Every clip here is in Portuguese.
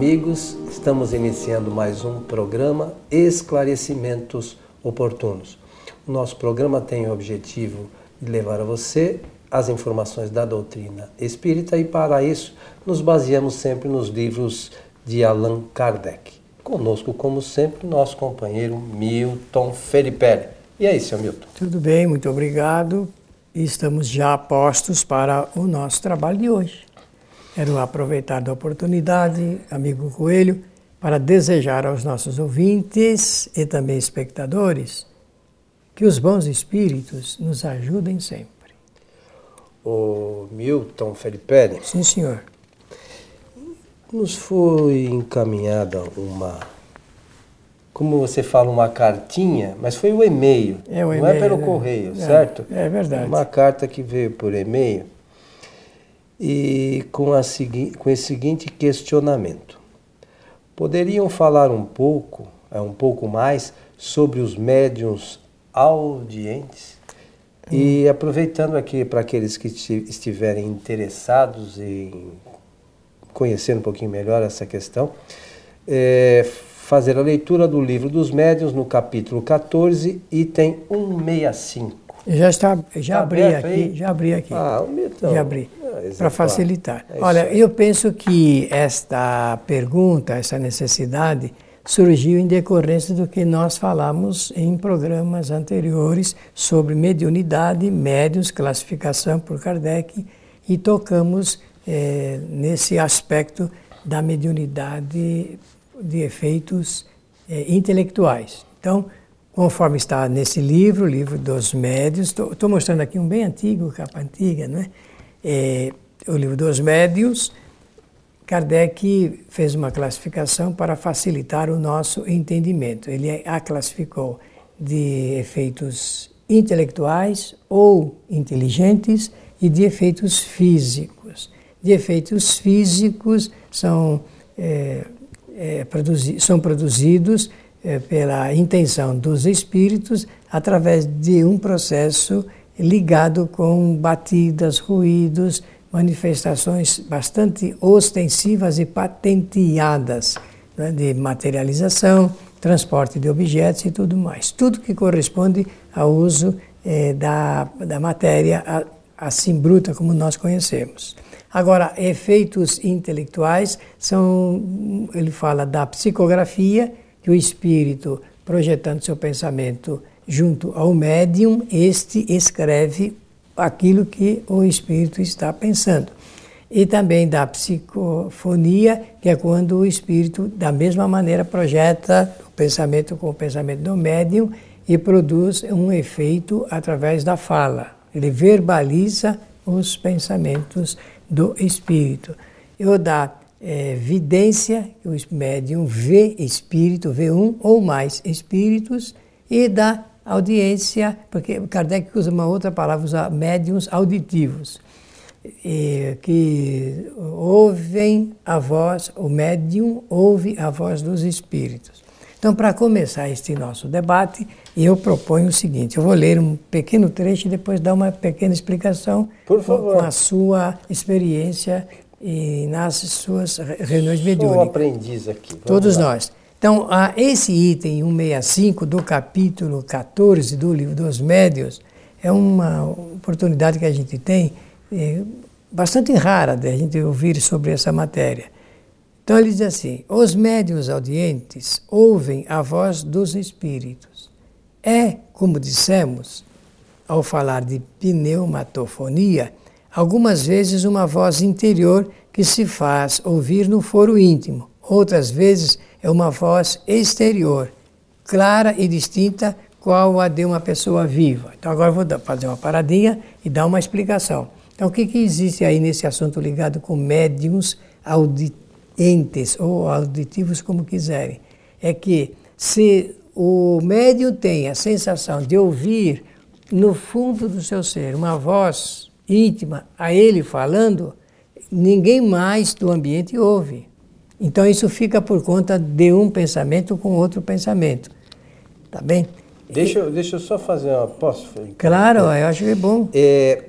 amigos, estamos iniciando mais um programa Esclarecimentos Oportunos. O nosso programa tem o objetivo de levar a você as informações da doutrina espírita e, para isso, nos baseamos sempre nos livros de Allan Kardec. Conosco, como sempre, nosso companheiro Milton Felipe. E aí, seu Milton? Tudo bem, muito obrigado. Estamos já postos para o nosso trabalho de hoje. Quero aproveitar da oportunidade, amigo Coelho, para desejar aos nossos ouvintes e também espectadores que os bons espíritos nos ajudem sempre. O Milton Felipe. Sim, senhor. Nos foi encaminhada uma, como você fala, uma cartinha, mas foi o e-mail, é o não é pelo né? correio, é, certo? É verdade. Uma carta que veio por e-mail e com, a, com esse seguinte questionamento. Poderiam falar um pouco, é, um pouco mais, sobre os médiums audientes? Hum. E aproveitando aqui para aqueles que estiverem interessados em conhecer um pouquinho melhor essa questão, é, fazer a leitura do livro dos médiuns no capítulo 14, item 165. Já está, já tá abri aqui, aí? já abri aqui. Ah, então, já abri. Para facilitar. É Olha, eu penso que esta pergunta, essa necessidade surgiu em decorrência do que nós falamos em programas anteriores sobre mediunidade, médios, classificação por Kardec e tocamos é, nesse aspecto da mediunidade de efeitos é, intelectuais. Então, conforme está nesse livro, o livro dos médios, estou mostrando aqui um bem antigo, capa antiga, né? É, o livro dos médios, Kardec fez uma classificação para facilitar o nosso entendimento. Ele a classificou de efeitos intelectuais ou inteligentes e de efeitos físicos de efeitos físicos são, é, é, produzi são produzidos é, pela intenção dos espíritos através de um processo ligado com batidas, ruídos, manifestações bastante ostensivas e patenteadas né, de materialização, transporte de objetos e tudo mais. Tudo que corresponde ao uso é, da, da matéria assim bruta como nós conhecemos. Agora, efeitos intelectuais são, ele fala da psicografia, que o espírito, projetando seu pensamento junto ao médium, este escreve aquilo que o espírito está pensando. E também da psicofonia, que é quando o espírito, da mesma maneira, projeta o pensamento com o pensamento do médium e produz um efeito através da fala. Ele verbaliza os pensamentos do espírito. Eu da é, vidência, que o médium vê espírito, vê um ou mais espíritos, e da audiência, porque Kardec usa uma outra palavra, usa médiums auditivos, e, que ouvem a voz, o médium ouve a voz dos espíritos. Então, para começar este nosso debate, eu proponho o seguinte: eu vou ler um pequeno trecho e depois dar uma pequena explicação Por favor. com a sua experiência e nas suas reuniões mediúnicas. Sou aprendiz aqui. Todos lá. nós. Então, esse item 165 do capítulo 14 do Livro dos Médios é uma oportunidade que a gente tem é, bastante rara de a gente ouvir sobre essa matéria. Então ele diz assim: os médios audientes ouvem a voz dos espíritos. É, como dissemos, ao falar de pneumatofonia, algumas vezes uma voz interior que se faz ouvir no foro íntimo, outras vezes é uma voz exterior, clara e distinta, qual a de uma pessoa viva. Então agora vou fazer uma paradinha e dar uma explicação. Então o que, que existe aí nesse assunto ligado com médiums auditivos? entes ou auditivos, como quiserem, é que se o médium tem a sensação de ouvir no fundo do seu ser uma voz íntima a ele falando, ninguém mais do ambiente ouve. Então isso fica por conta de um pensamento com outro pensamento. Tá bem? Deixa, e, deixa eu só fazer uma. Posso? Claro, eu acho que é bom. É,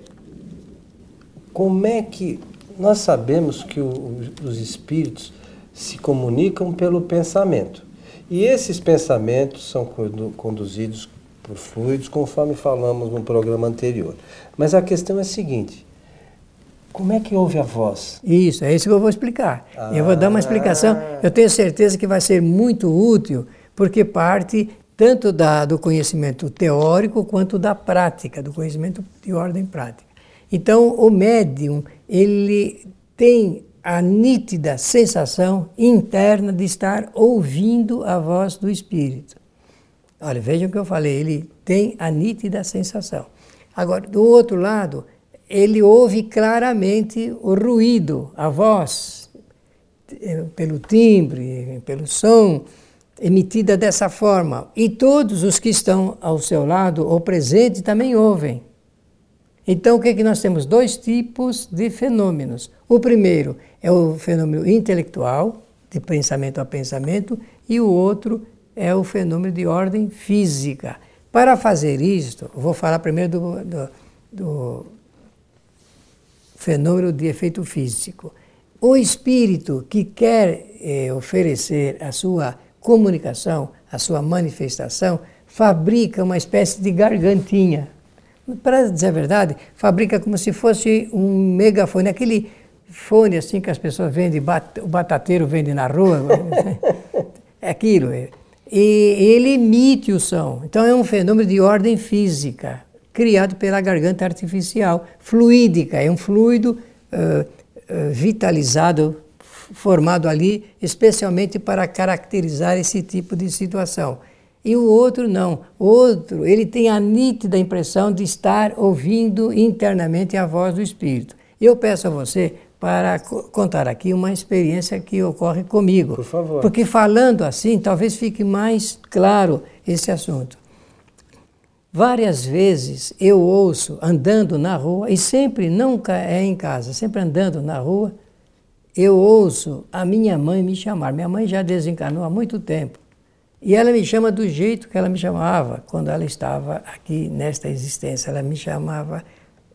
como é que nós sabemos que o, os espíritos se comunicam pelo pensamento. E esses pensamentos são conduzidos por fluidos, conforme falamos no programa anterior. Mas a questão é a seguinte: como é que ouve a voz? Isso, é isso que eu vou explicar. Ah. Eu vou dar uma explicação. Eu tenho certeza que vai ser muito útil, porque parte tanto da, do conhecimento teórico quanto da prática, do conhecimento de ordem prática. Então, o médium, ele tem a nítida sensação interna de estar ouvindo a voz do Espírito. Olha, vejam o que eu falei, ele tem a nítida sensação. Agora, do outro lado, ele ouve claramente o ruído, a voz, eh, pelo timbre, pelo som, emitida dessa forma. E todos os que estão ao seu lado ou presente também ouvem. Então, o que, é que nós temos? Dois tipos de fenômenos. O primeiro é o fenômeno intelectual, de pensamento a pensamento, e o outro é o fenômeno de ordem física. Para fazer isto, vou falar primeiro do, do, do fenômeno de efeito físico. O espírito que quer eh, oferecer a sua comunicação, a sua manifestação, fabrica uma espécie de gargantinha. Para dizer a verdade, fabrica como se fosse um megafone, aquele fone assim que as pessoas vendem, bat, o batateiro vende na rua. é aquilo. E ele emite o som. Então é um fenômeno de ordem física criado pela garganta artificial, fluídica, é um fluido uh, uh, vitalizado, formado ali especialmente para caracterizar esse tipo de situação. E o outro não. O outro, ele tem a nítida impressão de estar ouvindo internamente a voz do Espírito. Eu peço a você para contar aqui uma experiência que ocorre comigo. Por favor. Porque falando assim, talvez fique mais claro esse assunto. Várias vezes eu ouço andando na rua, e sempre, nunca é em casa, sempre andando na rua, eu ouço a minha mãe me chamar. Minha mãe já desencarnou há muito tempo. E ela me chama do jeito que ela me chamava quando ela estava aqui nesta existência. Ela me chamava,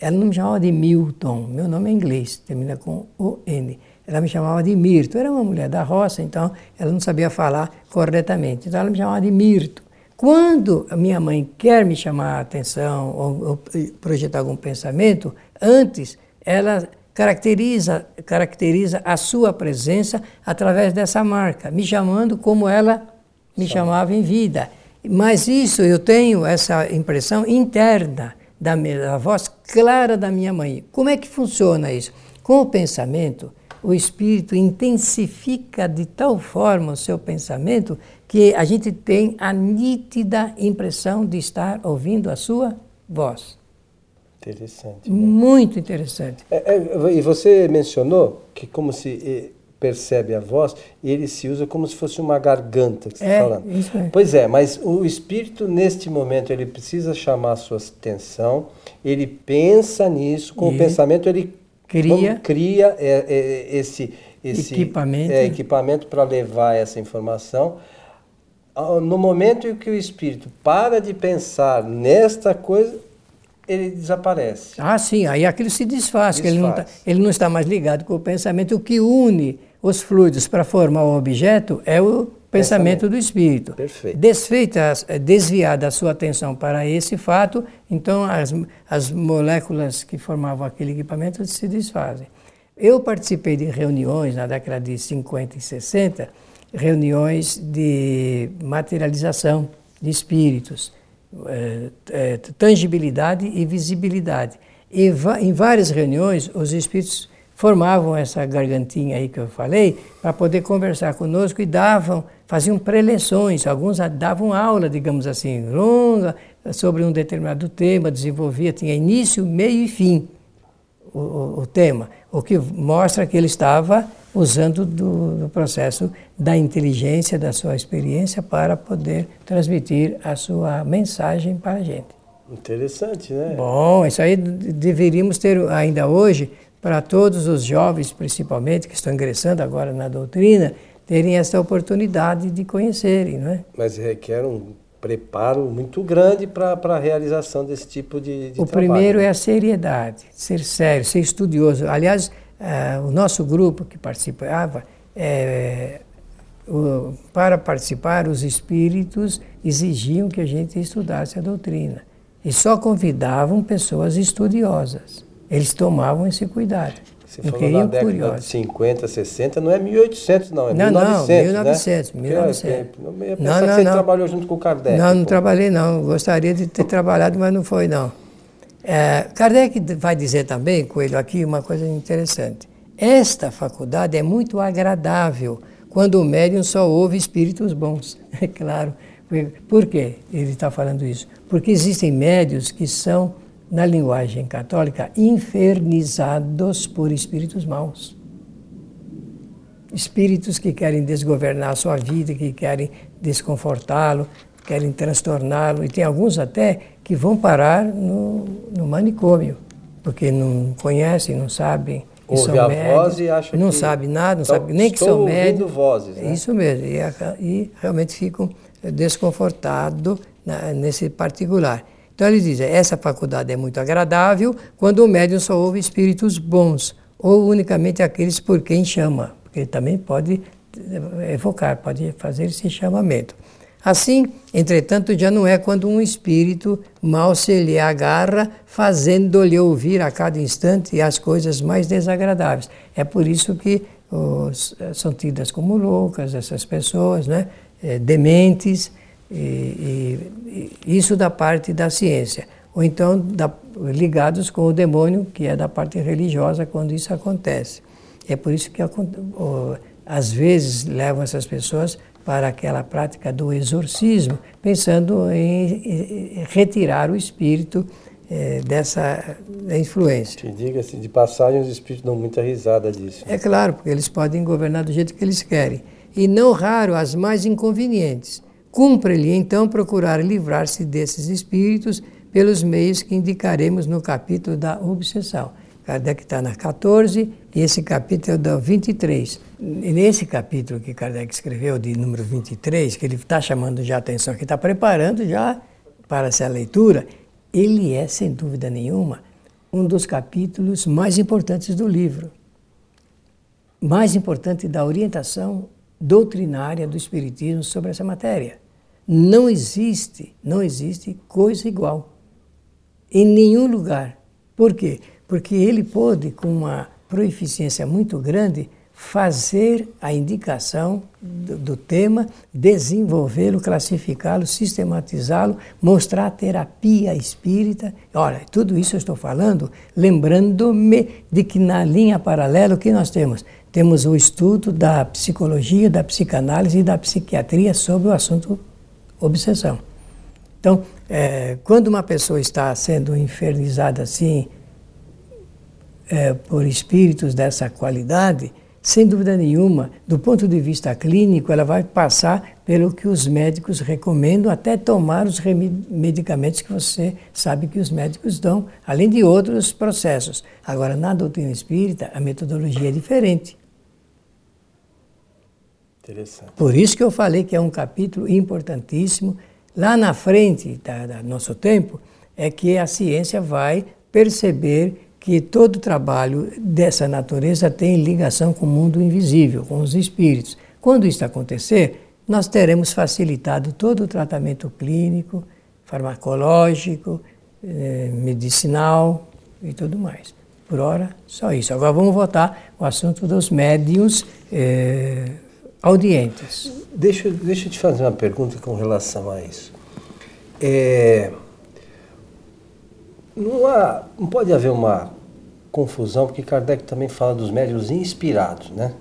ela não me chamava de Milton, meu nome é inglês, termina com O-N. Ela me chamava de Mirto. Era uma mulher da roça, então ela não sabia falar corretamente. Então ela me chamava de Mirto. Quando a minha mãe quer me chamar a atenção ou, ou projetar algum pensamento, antes ela caracteriza, caracteriza a sua presença através dessa marca, me chamando como ela me Só. chamava em vida. Mas isso eu tenho essa impressão interna da, minha, da voz clara da minha mãe. Como é que funciona isso? Com o pensamento, o espírito intensifica de tal forma o seu pensamento que a gente tem a nítida impressão de estar ouvindo a sua voz. Interessante. Né? Muito interessante. É, é, e você mencionou que como se percebe a voz, ele se usa como se fosse uma garganta que você é, está falando. Isso é. Pois é, mas o espírito neste momento ele precisa chamar a sua atenção, ele pensa nisso, com e o pensamento ele cria, cria é, é, esse, esse equipamento, é, equipamento para levar essa informação no momento em que o espírito para de pensar nesta coisa, ele desaparece. Ah, sim, aí aquilo se desfaz, desfaz. Que ele, não tá, ele não está mais ligado com o pensamento. O que une os fluidos para formar o objeto é o pensamento, do espírito. Perfeito. Desfeita, desviada a sua atenção para esse fato, então as, as moléculas que formavam aquele equipamento se desfazem. Eu participei de reuniões na década de 50 e 60 reuniões de materialização de espíritos, é, é, tangibilidade e visibilidade. E em várias reuniões, os espíritos formavam essa gargantinha aí que eu falei para poder conversar conosco e davam, faziam preleções, alguns davam aula, digamos assim, longa, sobre um determinado tema, desenvolvia, tinha início, meio e fim o, o, o tema, o que mostra que ele estava usando do, do, processo da inteligência, da sua experiência, para poder transmitir a sua mensagem para a gente. Interessante, né? Bom, isso aí deveríamos ter ainda hoje, para todos os jovens, principalmente, que estão ingressando agora na doutrina, terem essa oportunidade de conhecerem, não é? Mas requer um preparo muito grande para a realização desse tipo de, de o trabalho. O primeiro é a seriedade, ser sério, ser estudioso. Aliás, Uh, o nosso grupo que participava é, o, para participar, os espíritos exigiam que a gente estudasse a doutrina. E só convidavam pessoas estudiosas. Eles tomavam esse cuidado. Você falou na década curiosos. de 50, 60, não é 1800 não, é não, 1900, não, 1900, né? 1900. Eu ia pensar não, não, que você não. trabalhou junto com o Kardec. Não, não pô. trabalhei não, gostaria de ter trabalhado, mas não foi não. É, Kardec vai dizer também, Coelho, aqui uma coisa interessante. Esta faculdade é muito agradável quando o médium só ouve espíritos bons. É claro. Por quê ele está falando isso? Porque existem médios que são, na linguagem católica, infernizados por espíritos maus. Espíritos que querem desgovernar a sua vida, que querem desconfortá-lo, querem transtorná-lo, e tem alguns até que vão parar no, no manicômio, porque não conhecem, não sabem. Ouve a médios, voz e acha não que... sabe nada, não então, sabe nem que são médicos. vozes, né? Isso mesmo, e, e realmente ficam desconfortados nesse particular. Então ele diz, essa faculdade é muito agradável quando o médium só ouve espíritos bons, ou unicamente aqueles por quem chama, porque ele também pode evocar, pode fazer esse chamamento. Assim, entretanto, já não é quando um espírito mal se lhe agarra, fazendo-lhe ouvir a cada instante as coisas mais desagradáveis. É por isso que os, são tidas como loucas essas pessoas, né? É, dementes, e, e, isso da parte da ciência. Ou então da, ligados com o demônio, que é da parte religiosa, quando isso acontece. É por isso que às vezes levam essas pessoas para aquela prática do exorcismo, pensando em retirar o espírito é, dessa influência. Te diga-se, de passagem, os espíritos dão muita risada disso. É claro, porque eles podem governar do jeito que eles querem. E não raro as mais inconvenientes. Cumpre-lhe, então, procurar livrar-se desses espíritos pelos meios que indicaremos no capítulo da obsessão. Kardec está na 14 e esse capítulo é da 23. E nesse capítulo que Kardec escreveu, de número 23, que ele está chamando já a atenção, que está preparando já para essa leitura, ele é, sem dúvida nenhuma, um dos capítulos mais importantes do livro. Mais importante da orientação doutrinária do Espiritismo sobre essa matéria. Não existe, não existe coisa igual. Em nenhum lugar. Por quê? porque ele pôde, com uma proeficiência muito grande, fazer a indicação do, do tema, desenvolvê-lo, classificá-lo, sistematizá-lo, mostrar a terapia espírita. Olha, tudo isso eu estou falando lembrando-me de que na linha paralela o que nós temos? Temos o estudo da psicologia, da psicanálise e da psiquiatria sobre o assunto obsessão. Então, é, quando uma pessoa está sendo infernizada assim, é, por espíritos dessa qualidade, sem dúvida nenhuma, do ponto de vista clínico, ela vai passar pelo que os médicos recomendam, até tomar os medicamentos que você sabe que os médicos dão, além de outros processos. Agora, na doutrina espírita, a metodologia é diferente. Interessante. Por isso que eu falei que é um capítulo importantíssimo. Lá na frente do nosso tempo, é que a ciência vai perceber que todo trabalho dessa natureza tem ligação com o mundo invisível, com os espíritos. Quando isso acontecer, nós teremos facilitado todo o tratamento clínico, farmacológico, eh, medicinal e tudo mais. Por hora, só isso. Agora vamos voltar ao assunto dos médios eh, audientes. Deixa, deixa eu te fazer uma pergunta com relação a isso. É, não, há, não pode haver uma confusão, porque Kardec também fala dos médios inspirados, né?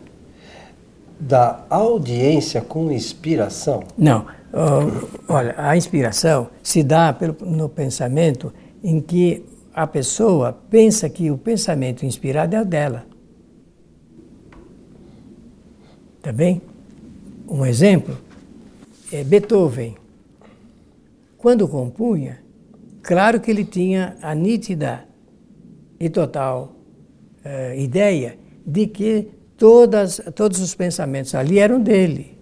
Da audiência com inspiração? Não. Uh, olha, a inspiração se dá pelo, no pensamento em que a pessoa pensa que o pensamento inspirado é o dela. Tá bem? Um exemplo é Beethoven. Quando compunha, claro que ele tinha a nítida e total uh, ideia de que todas, todos os pensamentos ali eram dele.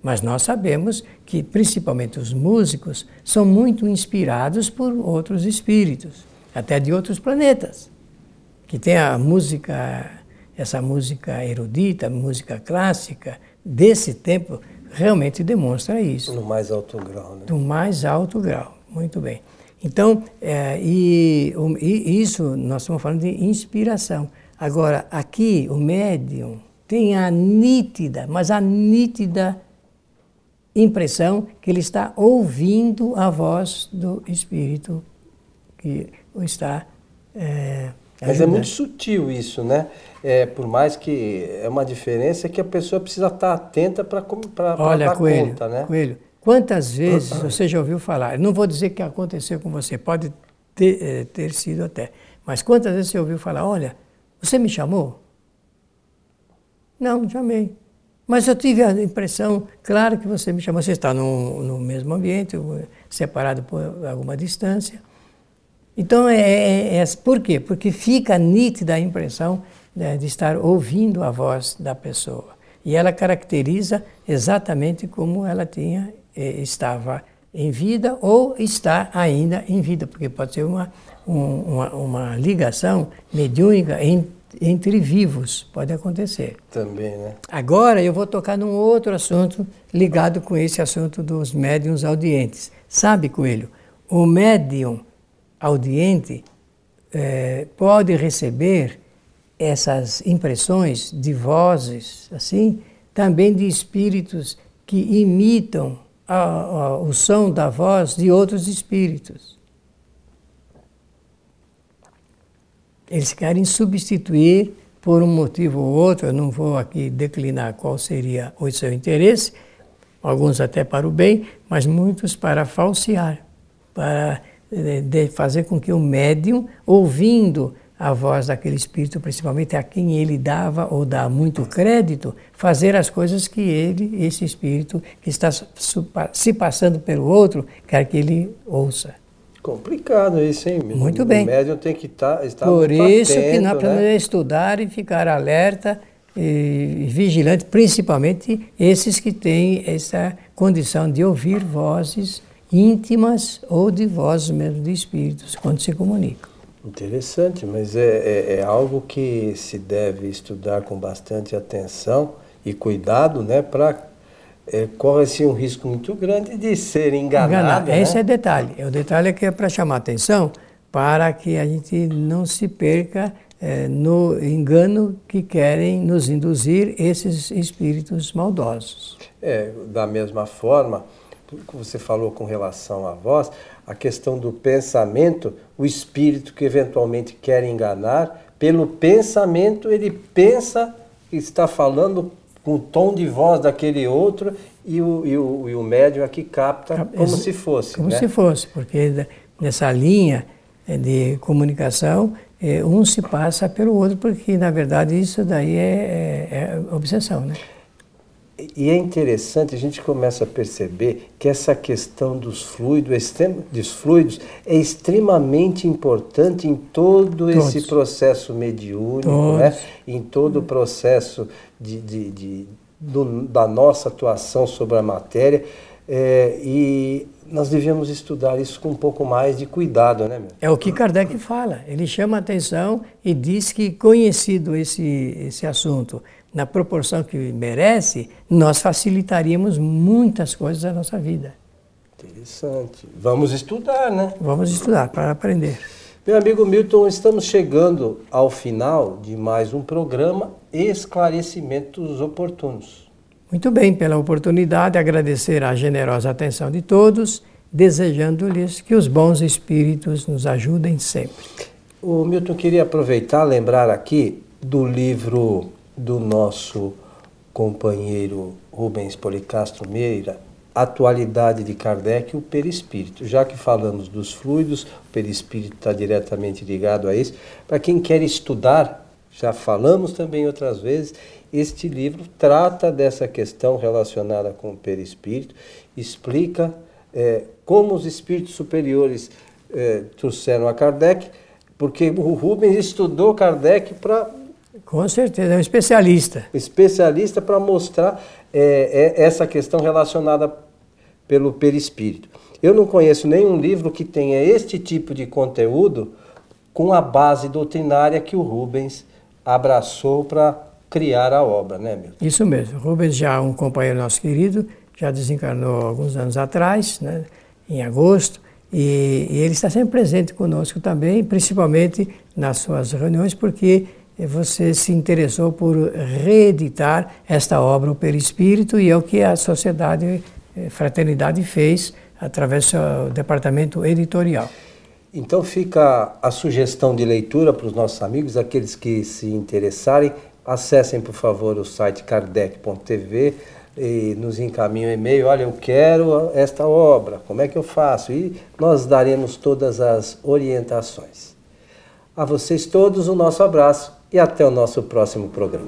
Mas nós sabemos que, principalmente os músicos, são muito inspirados por outros espíritos, até de outros planetas, que tem a música essa música erudita, música clássica desse tempo, realmente demonstra isso. No mais alto grau, né? No mais alto grau, muito bem. Então, é, e, e, isso nós estamos falando de inspiração. Agora, aqui o médium tem a nítida, mas a nítida impressão que ele está ouvindo a voz do Espírito que o está. É, mas é muito sutil isso, né? É, por mais que é uma diferença que a pessoa precisa estar atenta para Olha, dar Coelho, conta, né? Coelho, quantas vezes você já ouviu falar? não vou dizer que aconteceu com você, pode ter, é, ter sido até, mas quantas vezes você ouviu falar, olha, você me chamou? Não, não chamei. Mas eu tive a impressão, claro que você me chamou, você está no, no mesmo ambiente, separado por alguma distância. Então, é, é, é, por quê? Porque fica nítida a impressão né, de estar ouvindo a voz da pessoa. E ela caracteriza exatamente como ela tinha, eh, estava em vida ou está ainda em vida, porque pode ser uma, um, uma, uma ligação mediúnica entre entre vivos, pode acontecer. Também, né? Agora eu vou tocar num outro assunto ligado com esse assunto dos médiums audientes. Sabe, Coelho, o médium audiente é, pode receber essas impressões de vozes, assim, também de espíritos que imitam a, a, o som da voz de outros espíritos. Eles querem substituir por um motivo ou outro, eu não vou aqui declinar qual seria o seu interesse, alguns até para o bem, mas muitos para falsear, para de fazer com que o médium, ouvindo a voz daquele espírito, principalmente a quem ele dava ou dá muito crédito, fazer as coisas que ele, esse espírito que está se passando pelo outro, quer que ele ouça. Complicado isso, hein? Muito bem. O médium tem que tá, estar Por isso atento, que nós precisamos né? estudar e ficar alerta e vigilante, principalmente esses que têm essa condição de ouvir vozes íntimas ou de vozes mesmo de espíritos quando se comunicam. Interessante, mas é, é, é algo que se deve estudar com bastante atenção e cuidado, né, para é, corre-se um risco muito grande de ser enganado. enganado. Né? Esse é o detalhe. O detalhe é que é para chamar atenção para que a gente não se perca é, no engano que querem nos induzir esses espíritos maldosos. É, da mesma forma, que você falou com relação à voz, a questão do pensamento, o espírito que eventualmente quer enganar, pelo pensamento ele pensa que está falando com o tom de voz daquele outro e o, e o, e o médium aqui capta como se fosse. Como né? se fosse, porque nessa linha eh, de comunicação, eh, um se passa pelo outro, porque na verdade isso daí é, é, é obsessão. Né? E é interessante, a gente começa a perceber que essa questão dos fluidos, dos fluidos é extremamente importante em todo Todos. esse processo mediúnico, né? em todo o processo de, de, de do, da nossa atuação sobre a matéria. É, e nós devemos estudar isso com um pouco mais de cuidado, né? Meu? É o que Kardec fala. Ele chama a atenção e diz que, conhecido esse, esse assunto na proporção que merece, nós facilitaríamos muitas coisas da nossa vida. Interessante. Vamos estudar, né? Vamos estudar para aprender. Meu amigo Milton, estamos chegando ao final de mais um programa Esclarecimentos Oportunos. Muito bem, pela oportunidade, agradecer a generosa atenção de todos, desejando-lhes que os bons espíritos nos ajudem sempre. O Milton queria aproveitar lembrar aqui do livro do nosso companheiro Rubens Policastro Meira, Atualidade de Kardec e o Perispírito. Já que falamos dos fluidos, o perispírito está diretamente ligado a isso. Para quem quer estudar, já falamos também outras vezes, este livro trata dessa questão relacionada com o perispírito, explica é, como os espíritos superiores é, trouxeram a Kardec, porque o Rubens estudou Kardec para com certeza, é um especialista. Especialista para mostrar é, é, essa questão relacionada pelo perispírito. Eu não conheço nenhum livro que tenha este tipo de conteúdo com a base doutrinária que o Rubens abraçou para criar a obra, né, Milton? Isso mesmo. Rubens já é um companheiro nosso querido, já desencarnou alguns anos atrás, né, em agosto, e, e ele está sempre presente conosco também, principalmente nas suas reuniões, porque você se interessou por reeditar esta obra, o Perispírito, e é o que a Sociedade eh, Fraternidade fez através do seu departamento editorial. Então fica a sugestão de leitura para os nossos amigos, aqueles que se interessarem, acessem por favor o site kardec.tv e nos encaminhem um e-mail, olha, eu quero esta obra, como é que eu faço? E nós daremos todas as orientações. A vocês todos o nosso abraço e até o nosso próximo programa.